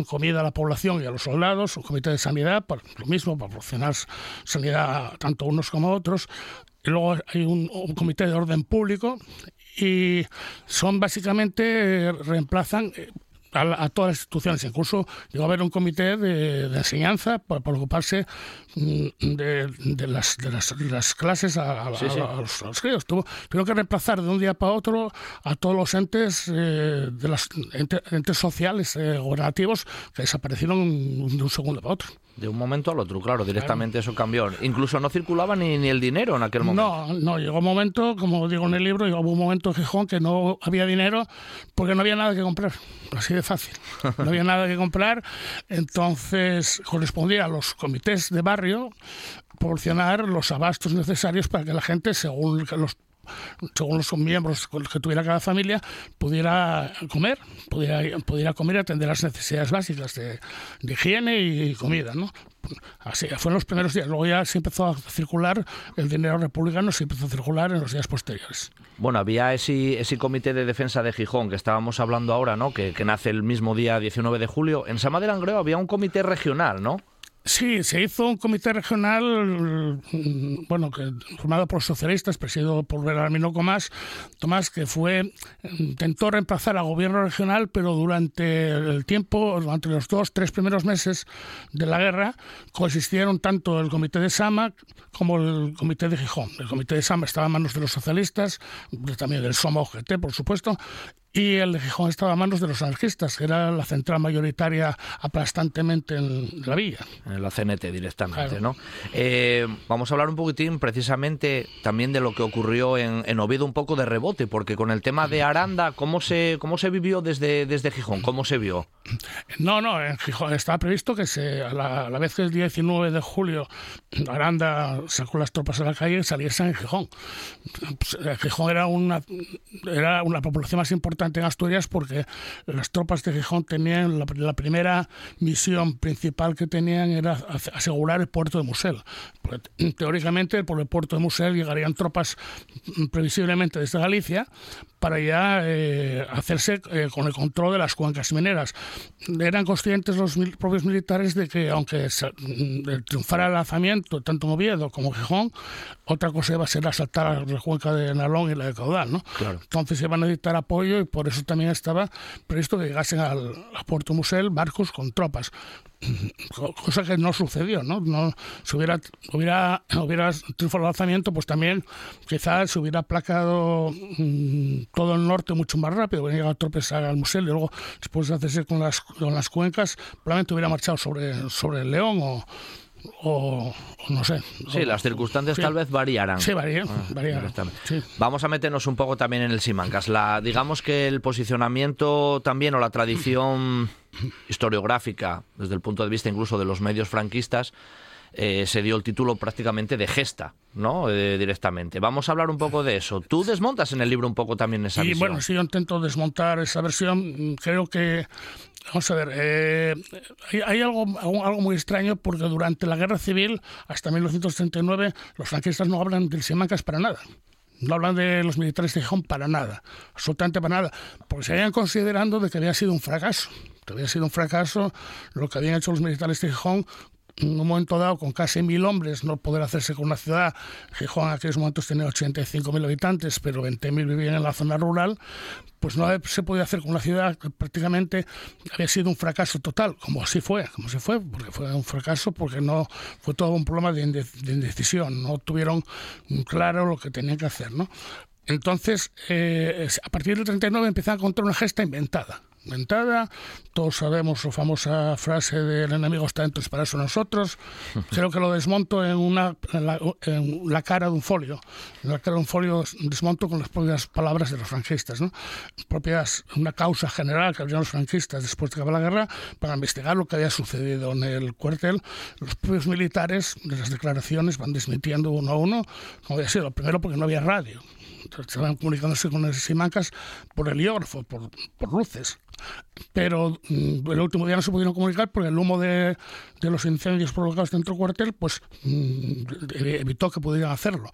comida a la población y a los soldados, un comité de sanidad, para, lo mismo, para proporcionar sanidad tanto unos como otros, y luego hay un, comité de orden público y son básicamente, eh, reemplazan eh, a, todas las instituciones. Incluso llegó a haber un comité de, enseñanza para, ocuparse mm, de, las, las, clases a, los, críos. Tuvo, que reemplazar de un día para otro a todos los entes eh, de las entes, sociales eh, gubernativos que desaparecieron de un segundo para otro. De un momento al otro, claro, directamente eso cambió. Incluso no circulaba ni, ni, el dinero en aquel momento. No, no, llegó un momento, como digo en el libro, llegó un momento en Gijón que no había dinero porque no había nada que comprar. Así de fácil. No había nada que comprar. Entonces correspondía a los comités de barrio proporcionar los abastos necesarios para que la gente, según los según los miembros que tuviera cada familia, pudiera comer, pudiera, pudiera comer y atender las necesidades básicas de, higiene y comida. ¿no? Así, fue en los primeros días. Luego ya se empezó a circular, el dinero republicano se empezó a circular en los días posteriores. Bueno, había ese, ese comité de defensa de Gijón que estábamos hablando ahora, ¿no? Que, que nace el mismo día 19 de julio. En Sama de Langreo había un comité regional, ¿no? Sí, se hizo un comité regional, mm, bueno, que, formado por socialistas, presidido por Belarmino Tomás, Tomás, que fue, intentó reemplazar al gobierno regional, pero durante el tiempo, durante los dos, tres primeros meses de la guerra, coexistieron tanto el comité de Sama como el comité de Gijón. El comité de Sama estaba en manos de los socialistas, también del Soma OGT, por supuesto, y el de Gijón estaba a manos de los anarquistas, que era la central mayoritaria aplastantemente en la villa. En la CNT directamente, ¿no? Eh, vamos a hablar un poquitín precisamente también de lo que ocurrió en, en, Oviedo, un poco de rebote, porque con el tema de Aranda, ¿cómo se, cómo se vivió desde, desde Gijón? ¿Cómo se vio? No, no, en Gijón estaba previsto que se, a, la, vez que el 19 de julio Aranda sacó las tropas a la calle, saliese en Gijón. Pues, Gijón era una, era una población más importante en Asturias porque las tropas de Gijón tenían la, primera misión principal que tenían era asegurar el puerto de Musel. teóricamente por el puerto de Musel llegarían tropas mm, previsiblemente desde Galicia para ya eh, hacerse eh, con el control de las cuencas mineras. Eran conscientes los propios militares de que aunque mm, triunfara el lanzamiento tanto en Oviedo como en Gijón, otra cosa iba a ser asaltar la cuenca de Nalón y la de Caudal. ¿no? Entonces iban a necesitar apoyo y por eso también estaba previsto que llegasen al, a Puerto Musel barcos con tropas cosa que no sucedió, ¿no? no si hubiera, hubiera, hubiera triunfado el lanzamiento, pues también quizás se hubiera aplacado mm, todo el norte mucho más rápido, hubiera llegado tropes al museo y luego, después de hacerse con las, con las cuencas, probablemente hubiera marchado sobre, sobre el León o o, no sé. Sí, las circunstancias tal vez variarán. Sí, varían. Ah, Vamos a meternos un poco también en el Simancas. La, digamos que el posicionamiento también o la tradición historiográfica, desde el punto de vista incluso de los medios franquistas, eh, se dio el título prácticamente de gesta, ¿no? Eh, directamente. Vamos a hablar un poco de eso. Tú desmontas en el libro un poco también esa visión. Bueno, sí, yo intento desmontar esa versión. Creo que Vamos a ver, eh, hay, algo, algo muy extraño porque durante la guerra civil, hasta 1939, los franquistas no hablan del Simancas para nada. No hablan de los militares de Gijón para nada, absolutamente para nada, porque se habían considerando de que había sido un fracaso, que había sido un fracaso lo que habían hecho los militares de Gijón en un momento dado, con casi mil hombres, no poder hacerse con una ciudad. Gijón en aquellos momentos tenía 85.000 habitantes, pero 20.000 vivían en la zona rural, pues no se podía hacer con una ciudad que prácticamente había sido un fracaso total, como así fue, como así fue, porque fue un fracaso porque no fue todo un problema de, indecisión, no tuvieron claro lo que tenían que hacer, ¿no? Entonces, eh, a partir del 39 empiezan a contar una gesta inventada inventada. Todos sabemos su famosa frase del enemigo está dentro, es para eso nosotros. Creo que lo desmonto en, una, en la, cara de un folio. En la cara de un folio desmonto con las propias palabras de los franquistas. ¿no? Propias, una causa general que habían los franquistas después de acabar la guerra para investigar lo que había sucedido en el cuartel. Los propios militares de las declaraciones van desmintiendo uno a uno, como había sido. Primero porque no había radio estaban comunicándose con las simancas por el heliógrafo, por, por luces. Pero mm, el último día no se pudieron comunicar porque el humo de, de los incendios provocados dentro del cuartel pues mm, evitó que pudieran hacerlo.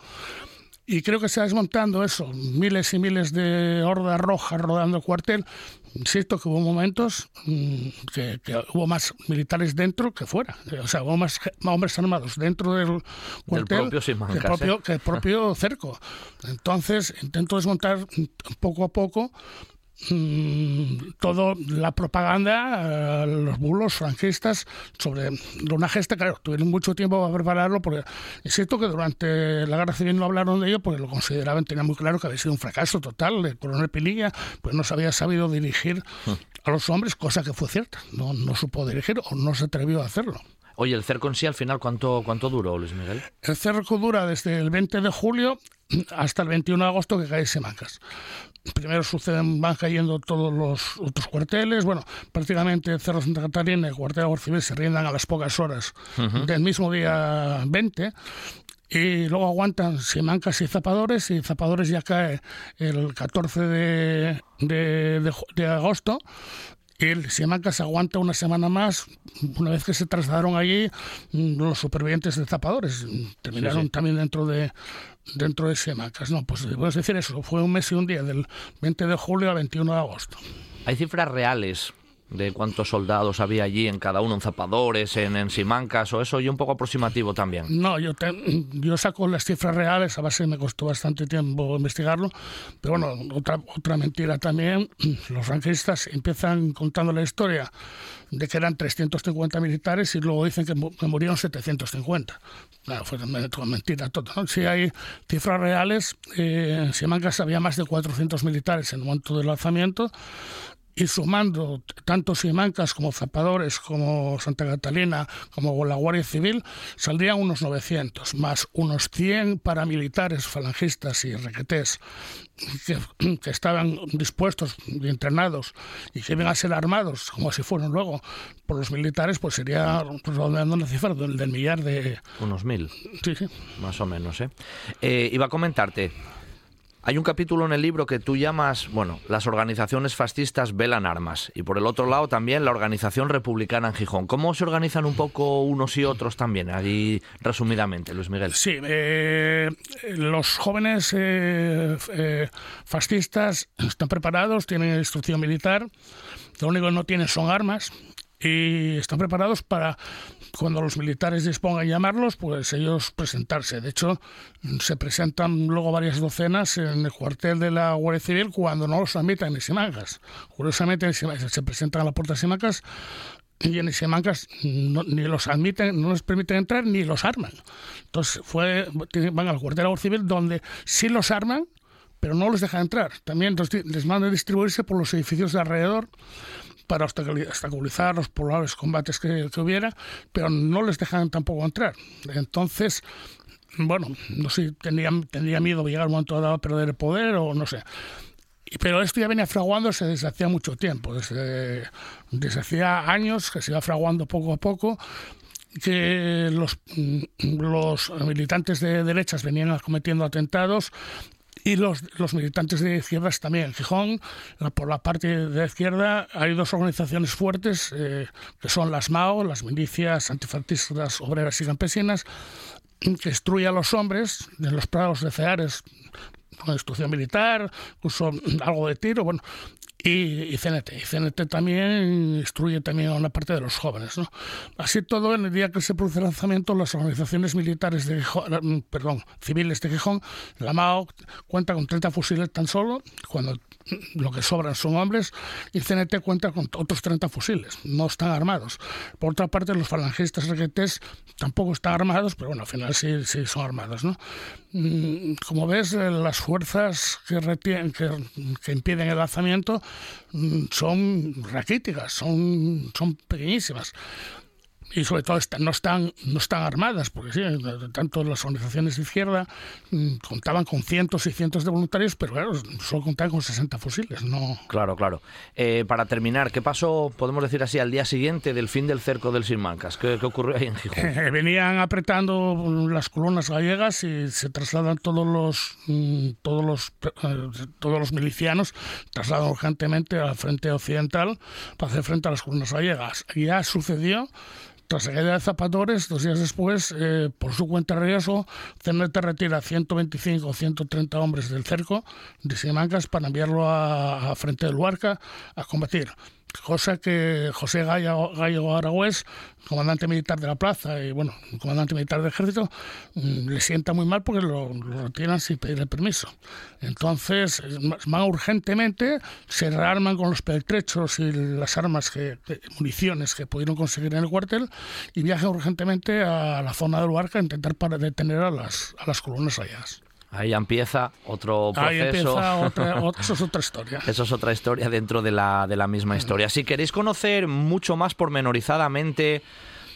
Y creo que se está desmontando eso, miles y miles de hordas rojas rodando el cuartel. Insisto que hubo momentos mm, que, hubo más militares dentro que fuera. O sea, hubo más, hombres armados dentro del cuartel que, el propio, que el propio cerco. Entonces, intento desmontar poco a poco toda la propaganda, eh, los bulos franquistas sobre una gesta, claro, tuvieron mucho tiempo para prepararlo, porque es cierto que durante la guerra civil no hablaron de ello porque lo consideraban, tenían muy claro que había sido un fracaso total. El coronel Pinilla pues no se había sabido dirigir a los hombres, cosa que fue cierta, no, no supo dirigir o no se atrevió a hacerlo. Oye, ¿el cerco en sí al final cuánto, cuánto duró, Luis Miguel? El cerco dura desde el 20 de julio hasta el 21 de agosto que cae Simancas primero suceden, van cayendo todos los otros cuarteles. Bueno, prácticamente Cerro Santa Catarina y el cuartel de Civil se rindan a las pocas horas del mismo día 20. Y luego aguantan Simancas y Zapadores, y Zapadores ya cae el 14 de, de, de agosto el Simancas aguanta una semana más, una vez que se trasladaron allí los supervivientes de Zapadores, terminaron también dentro de dentro de Simancas. No, pues puedes decir eso, fue un mes y un día, del 20 de julio al 21 de agosto. ¿Hay cifras reales de cuántos soldados había allí en cada uno, en zapadores, en, en simancas o eso, y un poco aproximativo también. No, yo, yo saco las cifras reales, a base me costó bastante tiempo investigarlo, pero bueno, otra, otra mentira también, los franquistas empiezan contando la historia de que eran 350 militares y luego dicen que, murieron 750. Claro, fue mentira todo. Si hay cifras reales, eh, en Simancas había más de 400 militares en el momento del lanzamiento y sumando tanto Simancas como Zapadores, como Santa Catalina, como la Guardia Civil, saldrían unos 900, más unos 100 paramilitares falangistas y requetés que, que, estaban dispuestos y entrenados y que iban a ser armados, como si fueron luego por los militares, pues sería pues, una cifra del, del, millar de... Unos mil. Sí, sí. Más o menos, ¿eh? eh iba a comentarte, hay un capítulo en el libro que tú llamas, bueno, las organizaciones fascistas velan armas y por el otro lado también la organización republicana en Gijón. ¿Cómo se organizan un poco unos y otros también? Ahí resumidamente, Luis Miguel. Sí, eh, los jóvenes eh, eh, fascistas están preparados, tienen instrucción militar, lo único que no tienen son armas y están preparados para cuando los militares dispongan llamarlos, pues ellos presentarse. De hecho, se presentan luego varias docenas en el cuartel de la Guardia Civil cuando no los admiten ni Simancas. Curiosamente, se presentan a la puerta de Simancas y en Simancas ni los admiten, no les permiten entrar ni los arman. Entonces fue, van al cuartel de la Guardia Civil donde sí los arman, pero no los dejan entrar. También les mandan distribuirse por los edificios de alrededor para obstaculizar los probables combates que, hubiera, pero no les dejan tampoco entrar. Entonces, bueno, no sé tendría, tendría miedo llegar un momento dado a perder el poder o no sé. Pero esto ya venía fraguándose desde hacía mucho tiempo, desde, hacía años que se iba fraguando poco a poco que los militantes de derechas venían cometiendo atentados y los, los militantes de izquierdas también. En Gijón, por la parte de izquierda, hay dos organizaciones fuertes, eh, que son las MAO, las milicias antifascistas obreras y campesinas, que destruyen a los hombres en los prados de Ceares con instrucción militar, incluso algo de tiro, bueno, y, CNT. Y CNT también instruye también a una parte de los jóvenes. ¿no? Así todo, en el día que se produce el lanzamiento, las organizaciones militares de Gijón, perdón, civiles de Gijón, la MAO cuenta con 30 fusiles tan solo, cuando lo que sobran son hombres, y CNT cuenta con otros 30 fusiles, no están armados. Por otra parte, los falangistas requetés tampoco están armados, pero bueno, al final sí, sí son armados. ¿no? Mm, como ves, eh, las fuerzas que, retienen, que, que impiden el lanzamiento mm, son raquíticas, son, son pequeñísimas y sobre todo no están no están armadas porque sí tanto las organizaciones de izquierda mm, contaban con cientos y cientos de voluntarios pero claro solo contaban con 60 fusiles no. Claro claro. Eh, para terminar qué pasó podemos decir así al día siguiente del fin del cerco del Sinmancas qué, qué ocurrió ahí en Gijón eh, venían apretando las columnas gallegas y se trasladan todos los mm, todos los eh, todos los milicianos trasladan urgentemente al frente occidental para hacer frente a las columnas gallegas. Ya sucedió tras la caída de Zapatores, dos días después, eh, por su cuenta riesgo, CNT retira 125 o 130 hombres del cerco de Simancas para enviarlo a, a frente del Huarca a combatir cosa que José Gallo, Gallo Aragüés, comandante militar de la plaza y bueno, comandante militar del ejército, mm, le sienta muy mal porque lo, retiran sin pedirle permiso. Entonces van urgentemente, se rearman con los pertrechos y las armas, que, municiones que pudieron conseguir en el cuartel y viajan urgentemente a la zona del Huarca a intentar para detener a las, a las columnas allá. Ahí empieza otro proceso. Ahí empieza otra, eso es otra historia. Eso es otra historia dentro de la, de la misma historia. Si queréis conocer mucho más pormenorizadamente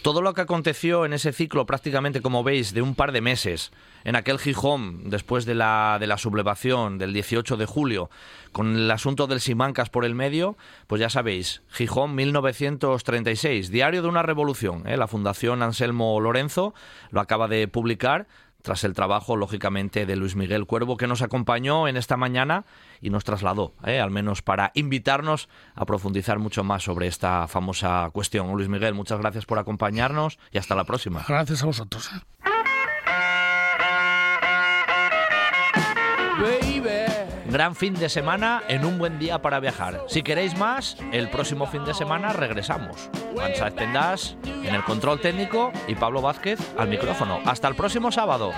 todo lo que aconteció en ese ciclo, prácticamente como veis, de un par de meses, en aquel Gijón, después de la, de la sublevación del 18 de julio, con el asunto del Simancas por el medio, pues ya sabéis, Gijón 1936, Diario de una Revolución. ¿eh? La Fundación Anselmo Lorenzo lo acaba de publicar tras el trabajo, lógicamente, de Luis Miguel Cuervo, que nos acompañó en esta mañana y nos trasladó, ¿eh? al menos para invitarnos a profundizar mucho más sobre esta famosa cuestión. Luis Miguel, muchas gracias por acompañarnos y hasta la próxima. Gracias a vosotros. ¿eh? gran fin de semana en un buen día para viajar. Si queréis más, el próximo fin de semana regresamos. Juan Pendas en el control técnico y Pablo Vázquez al micrófono. Hasta el próximo sábado.